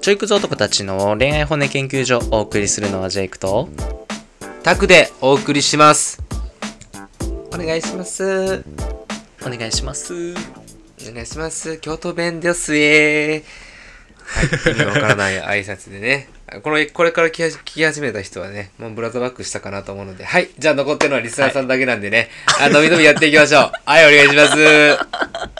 ちょいくぞ男たちの恋愛骨研究所をお送りするのはジェイクとタクでお送りします。お願いします。お願いしますお願いします。京都弁ですえはい、意味わからない挨拶でね。この、これから聞き始めた人はね、もうブラザーバックしたかなと思うので、はい。じゃあ残ってるのはリスナーさんだけなんでね、あ、のびのびやっていきましょう。はい、お願いします。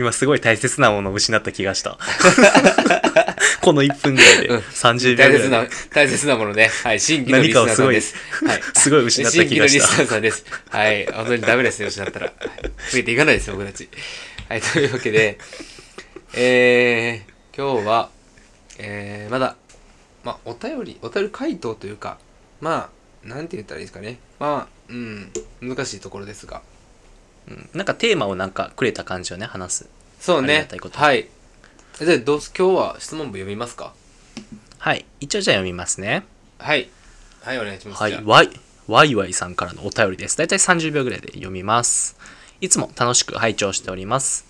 今すごい大切なものを失った気がした この1分ぐらいでうん30秒ぐらいで大切な、大切なものね。はい、新規のリスナーさんです。はい。すごい失った新規のリス気がしたナーさんです。はい。本当にダメですよ、失ったら。はい増えていかないですよ、僕たち。はい、というわけで、えー、今日は、えー、まだ、まあ、お便り、お便り回答というか、まあ、なんて言ったらいいですかね。まあ、うん、難しいところですが。うん。なんかテーマをなんかくれた感じをね話す。そうね。がたいこと。はい。じゃあ、どうす、今日は質問文読みますか？はい。一応じゃあ読みますね。はい。はい、お願いします。はい。じゃあ。ワイワイワイさんからのお便りです。だいたい30秒ぐらいで読みます。いつも楽しく拝聴しております。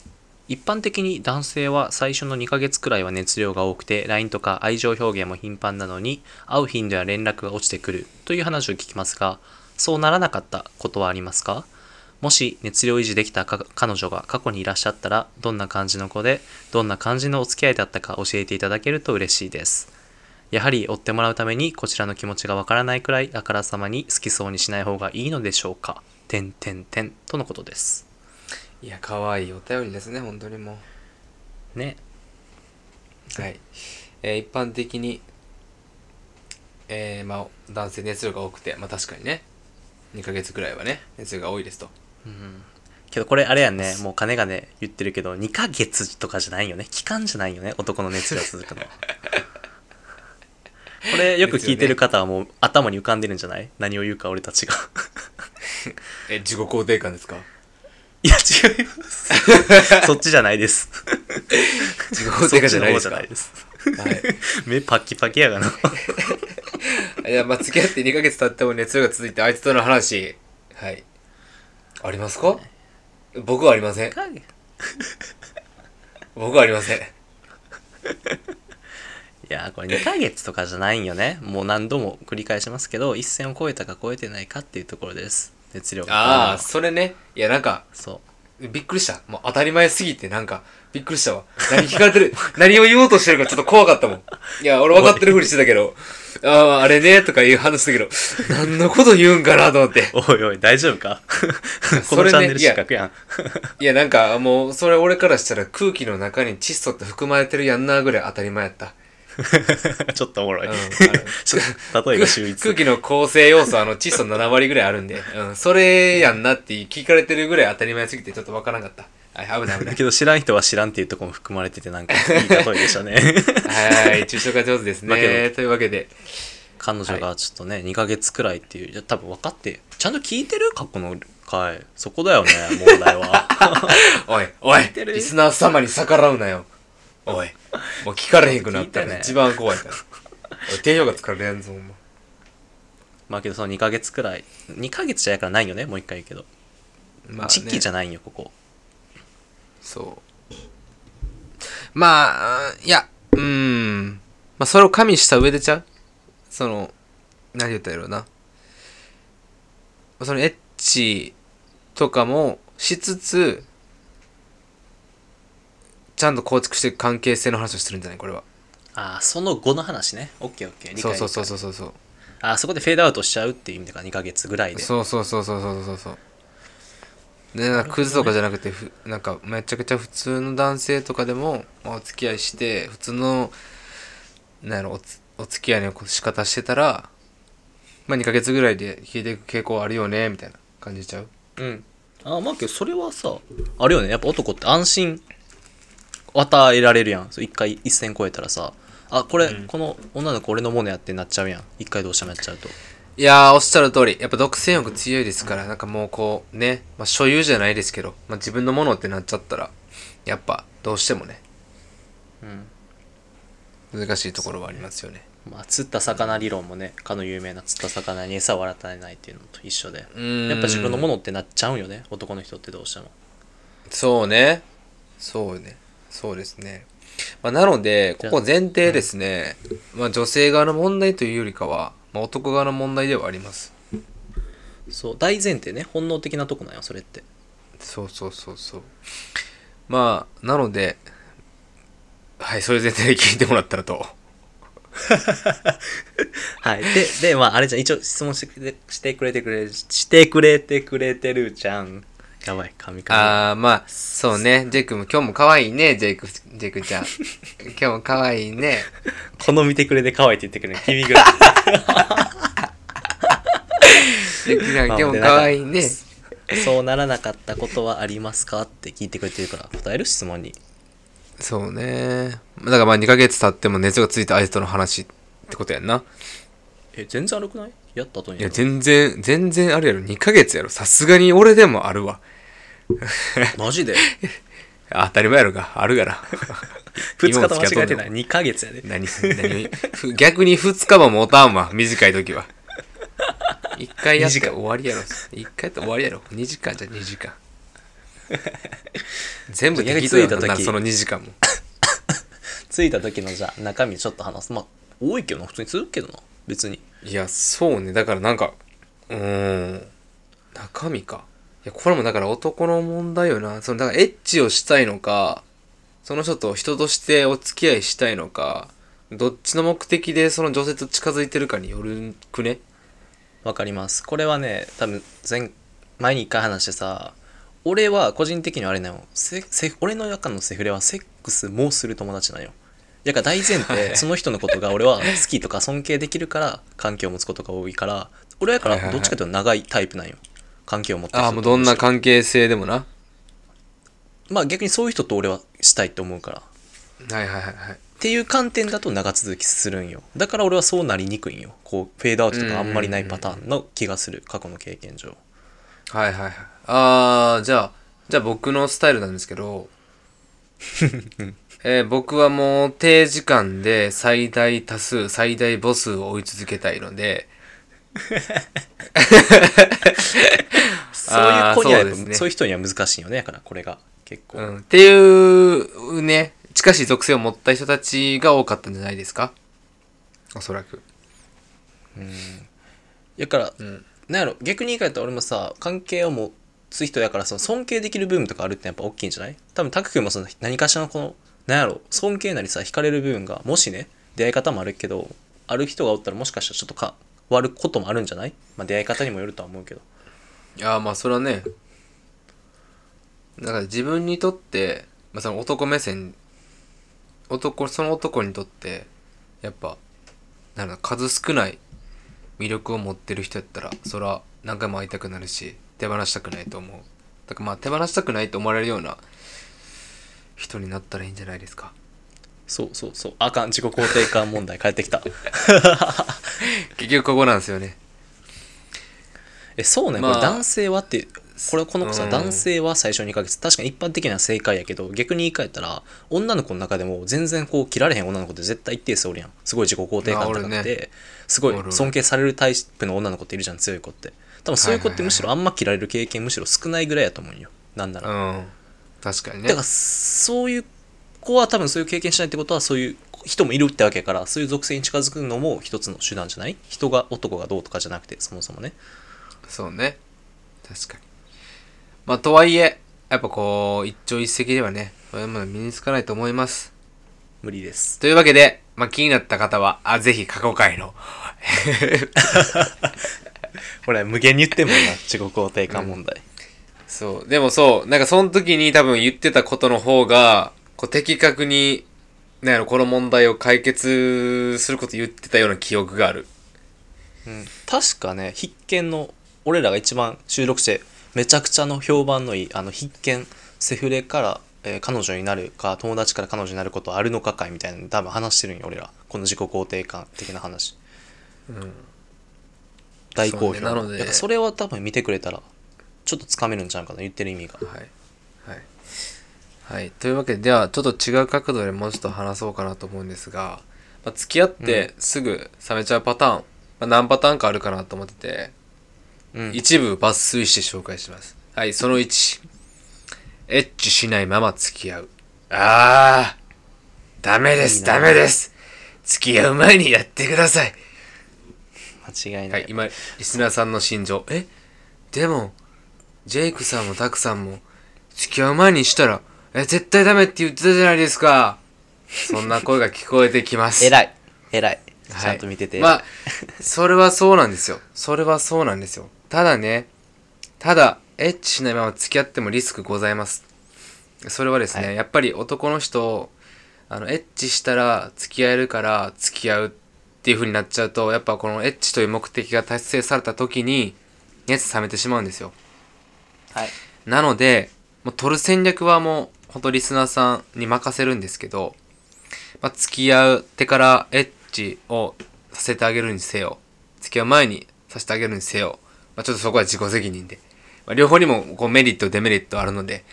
一般的に男性は最初の2ヶ月くらいは熱量が多くて LINE とか愛情表現も頻繁なのに会う頻度や連絡が落ちてくるという話を聞きますがそうならなかったことはありますか？もし熱量維持できたか彼女が過去にいらっしゃったらどんな感じの子でどんな感じのお付き合いだったか教えていただけると嬉しいですやはり追ってもらうためにこちらの気持ちがわからないくらいあからさまに好きそうにしない方がいいのでしょうかてんてんてんとのことですいや、可愛いお便りですね、本当にもう。ねはい。えー一般的に、えーまあ、男性熱量が多くて、まあ確かにね、2ヶ月くらいはね、熱量が多いですと。けどこれあれやんねもう金がね言ってるけど2ヶ月とかじゃないよね。期間じゃないよね男の熱量続くのこれよく聞いてる方はもう頭に浮かんでるんじゃない？何を言うか俺たちが。え、自己肯定感ですか？いや違います。そっちじゃないです。自己肯定感じゃないですか？はい。目パッキパキやがな。いや、まあ、付き合って2ヶ月経っても熱量が続いて、あいつとの話、はい。ありますか？僕はありません。僕はありません。いやこれ2ヶ月とかじゃないんよねもう何度も繰り返しますけど一線を越えたか越えてないかっていうところです熱量がああ、それね。いや、なんか、そうびっくりした。もう当たり前すぎて、なんか、びっくりしたわ。何聞かれてる、何を言おうとしてるかちょっと怖かったもん。いや、俺分かってるふりしてたけど、ああ、あれね、とかいう話したけど、何のこと言うんかなと思って。おいおい大丈夫か？このチャンネル失格やんいや、なんか、もう、それ俺からしたら空気の中に窒素って含まれてるやんなぐらい当たり前やった。ちょっとおもろい、うん 例えが秀逸空気の構成要素、あの、窒素7割ぐらいあるんで、うん、それやんなって聞かれてるぐらい当たり前すぎてちょっとわからなかった。はい、危ない危ない。だけど知らん人は知らんっていうところも含まれててなんか いい例えでしたねはい、抽象が上手ですね。というわけで、彼女がちょっとね2ヶ月くらいっていういや多分分かってちゃんと聞いてる過去の回そこだよね問題はおい、おい、リスナー様に逆らうなよ。おい、もう聞かれへんくなったら、一番怖いから。低評価つかれんぞ、ほんま。まあけどその2ヶ月くらい2ヶ月じゃやからないよねもう一回言うけどまチッキーじゃない。よここそう。まあ、いや、うーん。まあ、それを加味した上でちゃう？その、何言ったらいいのな。そのエッチとかもしつつ、ちゃんと構築していく関係性の話をしてるんじゃない？これは。ああその後の話ね。オッケーオッケー。理解そうそうそうそうそうそう。あーそこでフェードアウトしちゃうっていう意味だから2ヶ月ぐらいで。そうそうそうそうそうそうそう。でなんかクズとかじゃなくてふなんかめちゃくちゃ普通の男性とかでも、まあ、お付き合いして普通のなんやろおつお付き合いの仕方してたらまあ2ヶ月ぐらいで消えていく傾向あるよねみたいな感じちゃう？うん。あーまあけどそれはさあるよね。やっぱ男って安心与えられるやん。一回一線超えたらさ。あこれ、うん。この女の子俺のものやってなっちゃうやん。一回どうしてもやっちゃうと。いやーおっしゃる通り。やっぱ独占欲強いですからなんかもうこうね、まあ、所有じゃないですけど、まあ、自分のものってなっちゃったらやっぱどうしてもね。うん。難しいところはありますよね。まあ釣った魚理論もねかの有名な釣った魚に餌を与えないっていうのと一緒で。うーん。やっぱ自分のものってなっちゃうんよね男の人ってどうしても。そうね。そうねそうですね。まあ、なのでここ前提ですね、まあ、女性側の問題というよりかは、まあ、男側の問題ではあります。そう大前提ね。本能的なとこなんよそれって。そうそうそうそう。まあなのではいそれ前提で聞いてもらったらと。はい。ででまああれじゃん。一応質問してくれしてくれてくれしてくれてくれてるじゃんやばい。神々。ああまあそうね。ジェイクも今日も可愛いねジェイクジェイクちゃん。今日も可愛いね。この見てくれて可愛いって言ってくれ。る 君ぐらいジェイクちゃん今日も可愛いね。そうならなかったことはありますかって聞いてくれてるから答える質問に。そうね。だからまあ2ヶ月経っても熱がついた相手との話ってことやんな。え全然悪くない？やった後にいや全然全然あるやろ。2ヶ月やろ。さすがに俺でもあるわ マジで？当たり前やろがあるがな2日と間違えてない？2ヶ月やで。何何？ふ逆に2日も持たんわ短い時は。1回やって終わりやろ。1回やって終わりやろ。2時間じゃ2時間。全部適当や逆に着いたなその2時間も。着いた時のじゃあ中身ちょっと話す。まあ多いけどな。普通に続くけどな。別に。いやそうね。だからなんかうーん。中身か。いやこれもだから男の問題よな。そのだからエッチをしたいのかその人と人としてお付き合いしたいのかどっちの目的でその女性と近づいてるかによるくね？わかります。これはね多分前前に一回話してさ俺は個人的にはあれなの。セセ俺の中のセフレはセックスもする友達なんよ。だから大前提その人のことが俺は好きとか尊敬できるから関係を持つことが多いから俺やからどっちかというと長いタイプなんよ関係を持ってる人ああもうどんな関係性でもな。まあ逆にそういう人と俺はしたいと思うから。はいはいはいはい。っていう観点だと長続きするんよ。だから俺はそうなりにくいんよ。こうフェードアウトとかあんまりないパターンの気がする。過去の経験上。はいはいはい。ああじゃあじゃあ僕のスタイルなんですけど。えー僕はもう低時間で最大多数最大母数を追い続けたいので そういう子にはそうね。そういう人には難しいよねだからこれが結構、うん、っていうね近しい属性を持った人たちが多かったんじゃないですか？おそらく。だから、うん。なんやろ逆に言い換えたら俺もさ関係を持つ人やからその尊敬できる部分とかあるってやっぱ大きいんじゃない？多分タク君もその何かしらのこのなんやろ尊敬なりさ惹かれる部分がもしね出会い方もあるけどある人がおったらもしかしたらちょっと変わることもあるんじゃない？まあ出会い方にもよるとは思うけど。いやまあそれはねだから自分にとって、まあ、その男目線男その男にとってやっぱなんだ数少ない魅力を持ってる人やったらそれは何回も会いたくなるし手放したくないと思う。だからまあ手放したくないと思われるような人になったらいいんじゃないですか。そうそうそう。あかん。自己肯定感問題返ってきた。結局ここなんですよね。えそうね、まあこれ男性はってこれこの子さ、うん。男性は最初2ヶ月。確かに一般的には正解やけど逆に言い換えたら女の子の中でも全然こう切られへん女の子って絶対一定数おるやん。すごい自己肯定感高くあおるね。て、すごい尊敬されるタイプの女の子っているじゃん強い子って。多分そういう子ってむしろあんま切られる経験むしろ少ないぐらいやと思うんよ。なんなら、うん。確かにね。だからそういう子は多分そういう経験しないってことはそういう人もいるってわけやからそういう属性に近づくのも一つの手段じゃない？人が男がどうとかじゃなくてそもそもね。そうね。確かに。まあとはいえやっぱこう一朝一夕ではねこれも身につかないと思います。無理です。というわけで、まあ、気になった方はあぜひ過去回の。これ無限に言ってんもんな自己肯定感問題、そう。でもそうなんかその時に多分言ってたことの方がこう的確になんやろこの問題を解決すること言ってたような記憶がある。うん。確かね必見の俺らが一番収録してめちゃくちゃの評判のいいあの必見セフレから、えー彼女になるか友達から彼女になることあるのか会みたいなの多分話してるんよ俺ら。この自己肯定感的な話。うん。大好評。ねなのでそれは多分見てくれたらちょっとつかめるんちゃうかな言ってる意味が。はいはいはい。というわけでではちょっと違う角度でもうちょっと話そうかなと思うんですが、まあ、付き合ってすぐ冷めちゃうパターン、まあ、何パターンかあるかなと思っててうん。一部抜粋して紹介します。はいその1エッチしないまま付き合う。あダメです、いいな。ダメです。付き合う前にやってください。間違いな。はいい、今、リスナーさんの心情。え？でも、ジェイクさんもタクさんも、付き合う前にしたら、え、絶対ダメって言ってたじゃないですか。そんな声が聞こえてきます。偉い。偉い。はいちゃんと見てて。まあ、それはそうなんですよ。それはそうなんですよ。ただね、ただ、エッチしないまま付き合ってもリスクございます。それはですね、はいやっぱり男の人、あの、エッチしたら付き合えるから付き合うっていう風になっちゃうと、やっぱこのエッチという目的が達成された時に、熱冷めてしまうんですよ。はい。なので、もう取る戦略はもう、ほんとリスナーさんに任せるんですけど、まあ、付き合ってからエッチをさせてあげるにせよ、付き合う前にさせてあげるにせよ、まあ、ちょっとそこは自己責任で。まあ、両方にもこうメリット、デメリットあるので、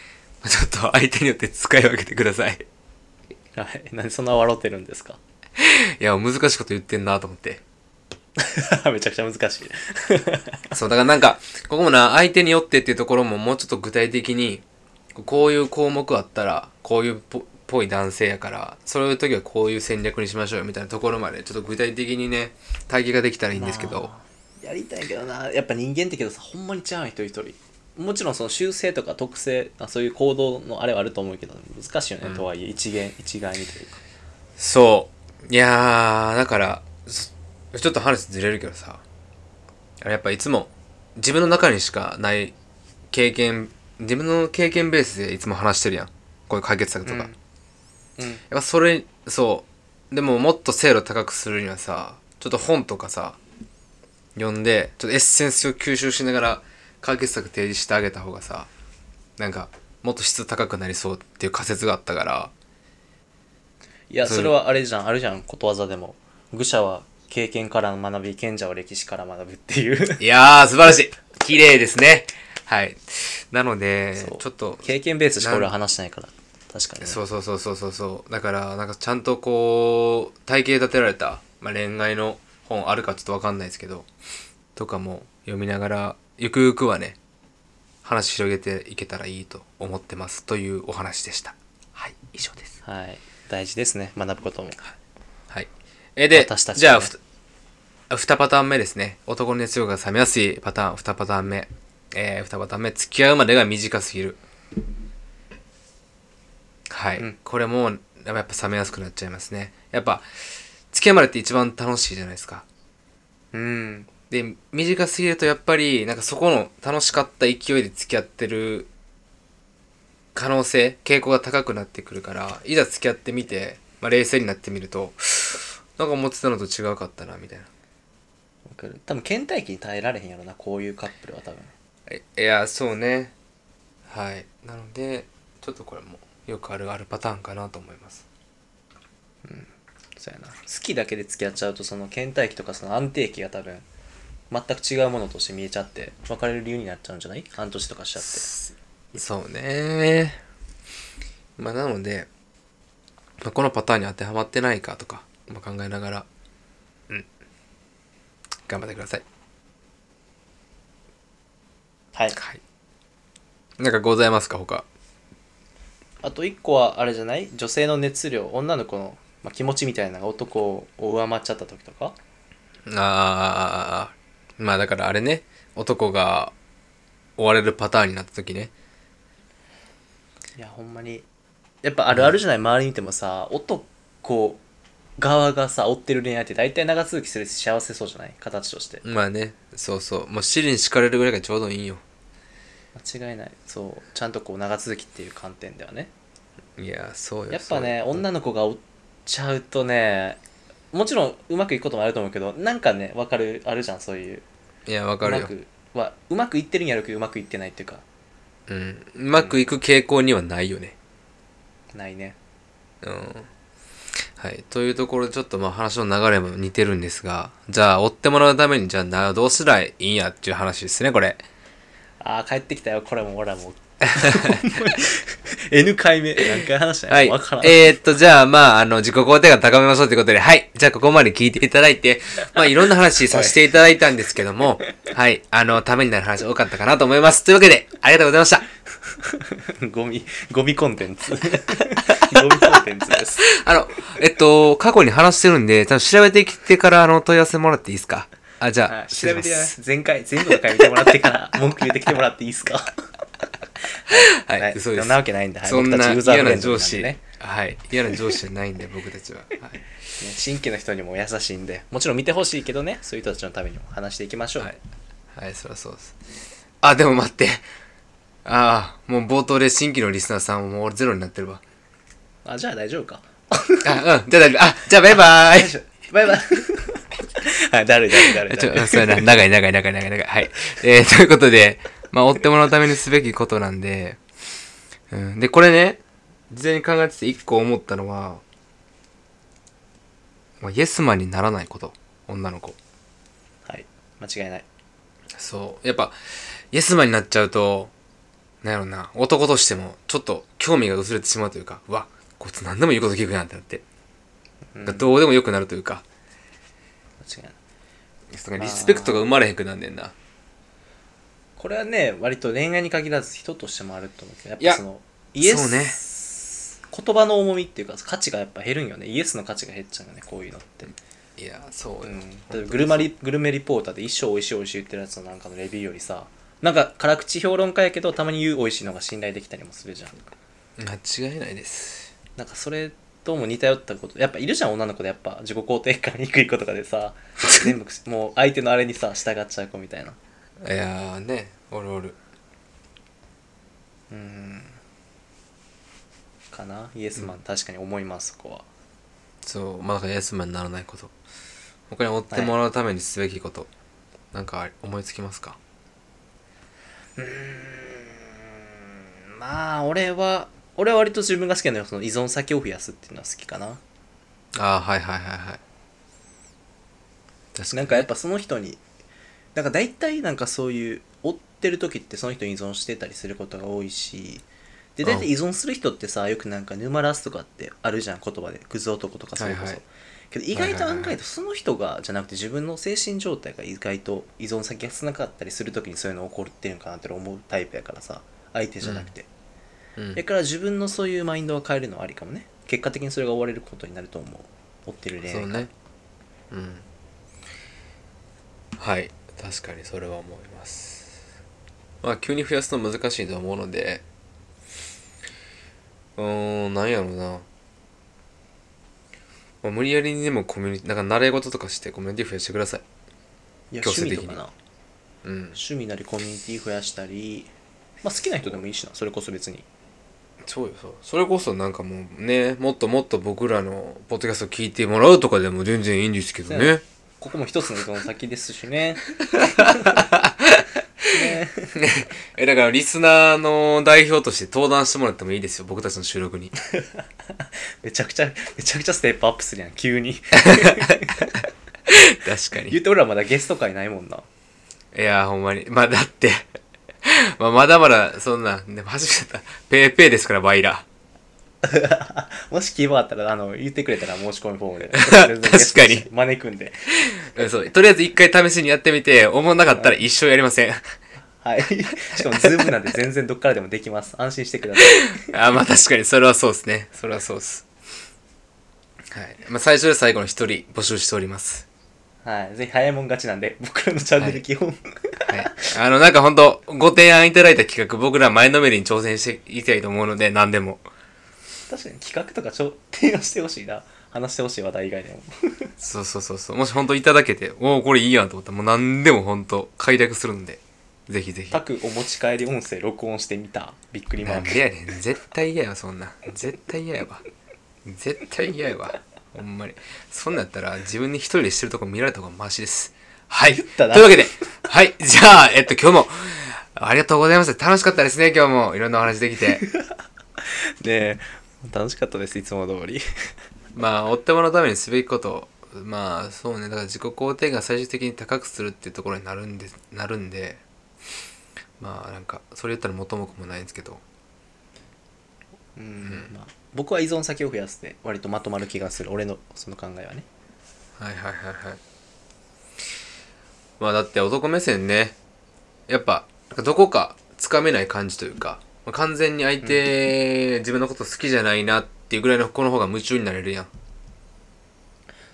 まあ、ちょっと相手によって使い分けてください。はい。なんでそんな笑ってるんですか？いや、難しいこと言ってんなと思って。めちゃくちゃ難しい。そう、だからなんか、ここもな、相手によってっていうところももうちょっと具体的に、こういう項目あったら、こういうぽぽい男性やから、そういう時はこういう戦略にしましょうよみたいなところまで、ちょっと具体的にね、対義ができたらいいんですけど、まあやりたいけどな。やっぱ人間ってけどさほんまに違う一人一人。もちろんその習性とか特性あそういう行動のあれはあると思うけど難しいよね、うん。とはいえ一元一概にというか。そう。いやー、だから、そちょっと話ずれるけどさ、やっぱいつも自分の中にしかない経験、自分の経験ベースでいつも話してるやん。こういう解決策とか。うん。やっぱそれそう。でももっと精度高くするにはさちょっと本とかさ読んでちょっとエッセンスを吸収しながら解決策提示してあげた方がさなんかもっと質高くなりそうっていう仮説があったから。いやそれはあれじゃん。あるじゃんことわざでも。愚者は経験から学び賢者は歴史から学ぶっていう。いやー素晴らしい。綺麗ですね。はいなのでちょっと経験ベースしか俺は話してないから。確かにね、そうそうそうそうそう。そうだからなんかちゃんとこう体系立てられた、まあ、恋愛の本あるかちょっとわかんないですけどとかも読みながらゆくゆくはね話広げていけたらいいと思ってます。というお話でした。はい以上です。はい。大事ですね。学ぶことも。はい。えで、ね。じゃあふ2パターン目ですね。男の熱量が冷めやすいパターン。2パターン目えー、2パ目付き合うまでが短すぎる。はい、うん。これもやっぱ冷めやすくなっちゃいますね。やっぱ付き合うまでって一番楽しいじゃないですか。うん。で短すぎるとやっぱりなんかそこの楽しかった勢いで付き合ってる可能性傾向が高くなってくるからいざ付き合ってみて、まあ、冷静になってみるとなんか思ってたのと違うかったなみたいな。わかる。多分倦怠期に耐えられへんやろなこういうカップルは多分いいやそうね。はい。なのでちょっとこれもよくあるあるパターンかなと思います。そうやな。好きだけで付き合っちゃうとその倦怠期とかその安定期が多分全く違うものとして見えちゃって別れる理由になっちゃうんじゃない？半年とかしちゃって。そうね。まあなので、まあ、このパターンに当てはまってないかとか、まあ、考えながらうん。頑張ってくださいはい。はい。なんかございますか他？あと一個はあれじゃない？女性の熱量。女の子の、まあ、気持ちみたいなのが男を上回っちゃった時とか？あーまあだからあれね。男が追われるパターンになった時ね。いやほんまに。やっぱあるあるじゃない？周り見てもさ男側がさ追ってる恋愛って大体長続きするし幸せそうじゃない？形として。まあね。そうそう。もう尻に敷かれるぐらいがちょうどいいんよ間違いない。そう。ちゃんとこう長続きっていう観点ではね。いやそうよ。やっぱねそうよ。女の子が追っちゃうとねもちろんうまくいくこともあると思うけどなんかね分かるあるじゃんそういう。いやわうかるよ。まくはうまくいってるんやろうけどうまくいってないっていうか。うん。うまくいく傾向にはないよね。ないね。うん。はい。というところでちょっとまあ話の流れも似てるんですがじゃあ追ってもらうためにじゃあなどうすりゃいいんやっていう話ですねこれああ帰ってきたよ。これも俺はもう。N 回目。何回話したんはい。や分からん、えー、っと、じゃあ、まあ、あの、自己肯定感高めましょうということで、はい。じゃあ、ここまで聞いていただいて、まあ、いろんな話させていただいたんですけども、はい。あの、ためになる話多かったかなと思います。というわけで、ありがとうございました。ゴミゴミコンテンツ。ゴミコンテンツです。あの、えっと、過去に話してるんで、多分調べてきてから、あの、問い合わせもらっていいですか？あ、じゃあ、はい。調べて前回全部の回見てもらってから 文句言ってきてもらっていいですか？はい、はい。そうです。そんなわけないんではい。そんな嫌な上司、ねはい、嫌な上司じゃないんで、僕たちは。はい、ね新規の人にも優しいんでもちろん見てほしいけどねそういう人たちのためにも話していきましょう、はい。はい、そりゃそうです。あ、でも待って。ああ、もう冒頭で新規のリスナーさんもう俺ゼロになってるわ。あじゃあ大丈夫か。あ、うん、じゃあ大丈夫。あ、じゃあバイバーイバイバイはいだるいだるいだるいちょ、そうやな。長い長い長い長い長い。はい。えー、ということで、まあ、追ってもらうためにすべきことなんで、うん。で、これね、事前に考えてて一個思ったのは、まあ、イエスマンにならないこと。女の子。はい間違いないそう。やっぱ、イエスマンになっちゃうと、なんやろな、男としても、ちょっと興味が薄れてしまうというか、うわ、こいつ何でも言うこと聞くやんってなって、うんどうでもよくなるというか、間違いないそのリスペクトが生まれへんくなんねんな。これはね割と恋愛に限らず人としてもあると思うけどいややっぱそのイエそうねス、言葉の重みっていうか価値がやっぱ減るんよねイエスの価値が減っちゃうよねこういうのって、いや、そうよ。うん、例えばグルマリグルメリポーターで一生美味しい美味しい言ってるやつのなんかのレビューよりさなんか辛口評論家やけどたまに言う美味しいのが信頼できたりもするじゃん間違いないです。なんかそれとも似たよったことやっぱいるじゃん女の子でやっぱ自己肯定感低い子とかでさ 全部もう相手のあれにさ従っちゃう子みたいないやーね、おるおる。うんかな？イエスマン、確かに思いますそこはそう、まあ、だからイエスマンにならないこと。他に追ってもらうためにすべきこと。なんか思いつきますか？うーんまあ俺は俺は割と自分が好きなのはその依存先を増やすっていうのは好きかな。ああ、はいはいはいはい。確かに。なんかやっぱその人になんか大体なんかそういう追ってる時ってその人に依存してたりすることが多いしで大体依存する人ってさよくなんか沼らすとかってあるじゃん言葉で。クズ男とかそれこそ、はいはい。けど意外と案外とその人がじゃなくて自分の精神状態が意外と依存先が少なかったりする時にそういうの起こってるんかなって思うタイプやからさ相手じゃなくて、うんだから自分のそういうマインドを変えるのはありかもね結果的にそれが終われることになると思う追ってる恋愛がそうね。うん。はい。確かにそれは思います。まあ、急に増やすの難しいと思うので、うーん、なんやろうな。まあ、無理やりにでもコミュニティ、なんか習い事とかしてコミュニティ増やしてください。いや強制的に趣味とかなうん。趣味なりコミュニティ増やしたり、まあ、好きな人でもいいしなそれこそ別にそうよ、そう。それこそなんかもうね、もっともっと僕らのポッドキャスト聞いてもらうとかでも全然いいんですけどね。ここも一つの依存先ですしね ねえ、だからリスナーの代表として登壇してもらってもいいですよ、僕たちの収録に。めちゃくちゃめちゃくちゃステップアップするやん急に 確かに。言って俺らまだゲスト会ないもんないや、ほんまに。まあ、だって、まあ、まだまだ、そんな、でも初めてだった。ペーペーですから、バイラ。もし希望あったらあの言ってくれたら申し込みフォームで 確かに招くんでうんそう。とりあえず一回試しにやってみて、思わなかったら一生やりません。はいしかもズームなんで全然どっからでもできます安心してくださいあ、まあ確かに、それはそうですね。それはそうです。はい。まあ、最初で最後の一人募集しております。はいぜひ早いもん勝ちなんで 僕らのチャンネル基本、はい。あの、なんかほんと、ご提案いただいた企画、僕ら前のめりに挑戦していきたいと思うので、何でも。確かに企画とかちょ提案してほしいな話してほしい話題以外でも そうそうそうそう。もし本当いただけて、おお、これいいやんと思ったら、もう何でも本当開拓するんで、ぜひぜひ。各お持ち帰り音声録音してみたびっくりマなークんでやねん。絶対嫌やわ、そんなん。絶対嫌やわ。絶対嫌やわ。ほんまに。そんなんやったら、自分に一人でしてるとこ見られた方がマシです。はい。というわけで、はい。じゃあ、えっと、今日も、ありがとうございます。楽しかったですね、今日も。いろんなお話できて。ねえ楽しかったですいつも通り まあ、追ってもらうためにすべきこと、まあ、そうね。だから自己肯定感最終的に高くするっていうところになるんで、なるんで、まあ、なんか、それ言ったら元も子もないんですけど、うん、まあ、僕は依存先を増やすで割とまとまる気がする。俺のその考えはね。はいはいはいはい。まあだって男目線ね。やっぱどこかつかめない感じというかまあ完全に相手、自分のこと好きじゃないなっていうぐらいの子の方が夢中になれるやん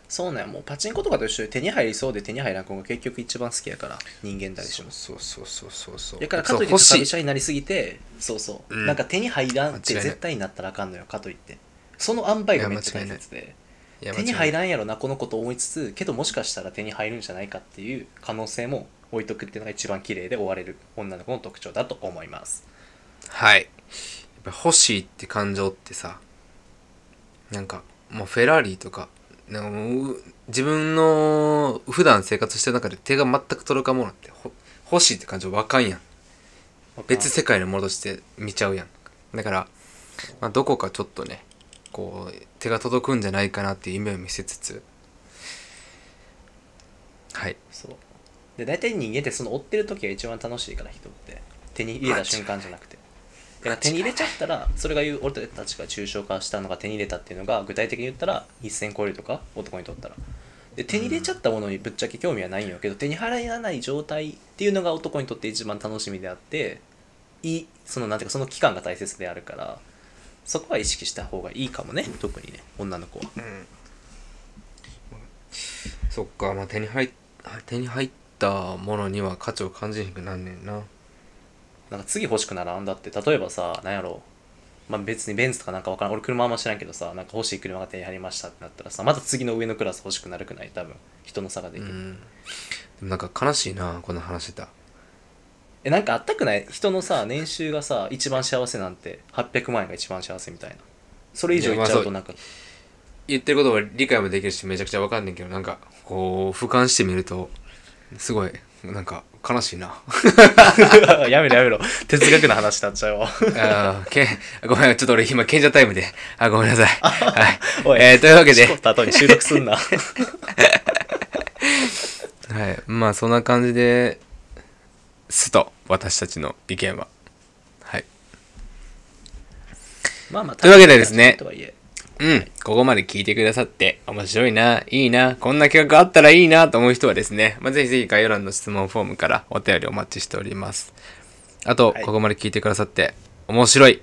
そうなんや。もうパチンコとかと一緒で手に入りそうで手に入らん子が結局一番好きやから。人間誰しも。そうそうそうそうそうだからかといって高そう欲しい。飛車になりすぎてそうそう、うん。なんか手に入らんって絶対になったらあかんのよかといって。その塩梅がめっちゃ大切で。手に入ららんやろなこのこと思いつつけどもしかしたら手に入るんじゃないかっていう可能性も置いとくっていうのが一番綺麗で終われる女の子の特徴だと思います。はい。やっぱ欲しいって感情ってさなんかもうフェラーリとかなんかもう自分の普段生活してる中で手が全く届かんものってほ欲しいって感情わかんやん。別世界のものとして見ちゃうやん。だから、まあ、どこかちょっとねこう手が届くんじゃないかなっていう夢を見せつつ。はい。そう。で大体人間ってその追ってる時が一番楽しいから人って。手に入れた瞬間じゃなくて。だから手に入れちゃったらそれが言う俺たちが抽象化したのが手に入れたっていうのが具体的に言ったら一線超えるとか男にとったら。で手に入れちゃったものにぶっちゃけ興味はないんよけど手に入らない状態っていうのが男にとって一番楽しみであっていいそのなんていうかその期間が大切であるからそこは意識した方がいいかもね特にね女の子は。うん。そっかまあ手に入っ手に入ったものには価値を感じにくなんねんな。なんか次欲しくならんだって。例えばさなんやろ。まあ別にベンツとかなんかわからん。俺車あんま知らんけどさなんか欲しい車が手に入りましたってなったらさまた次の上のクラス欲しくなるくない？多分。人の差ができる、うん。でもなんか悲しいなこんな話してたえなんかあったくない？人のさ年収がさ一番幸せなんて。800万円が一番幸せみたいな。それ以上いっちゃうとなんか。言ってることは理解もできるしめちゃくちゃわかんねんけどなんかこう俯瞰してみるとすごいなんか悲しいな。やめろやめろ。哲学の話になっちゃうわ。あーけごめんちょっと俺今賢者タイムで。あごめんなさい。はい。おい。えー、というわけで。った後に収録すんな。はい。まあそんな感じですと私たちの意見は。はい。まあまあというわけでですね。とはいえうん、ここまで聞いてくださって、面白いな、いいな、こんな企画あったらいいなと思う人はですね、まあ、ぜひぜひ概要欄の質問フォームからお便りお待ちしております。あと、はい。ここまで聞いてくださって、面白い、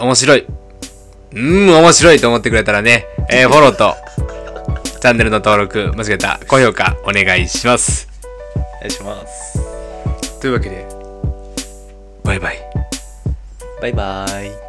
面白い、うーん、面白いと思ってくれたらね、えー、フォローと、チャンネルの登録、間違えた、高評価お願いします。お願いします。というわけで、バイバイ。バイバイ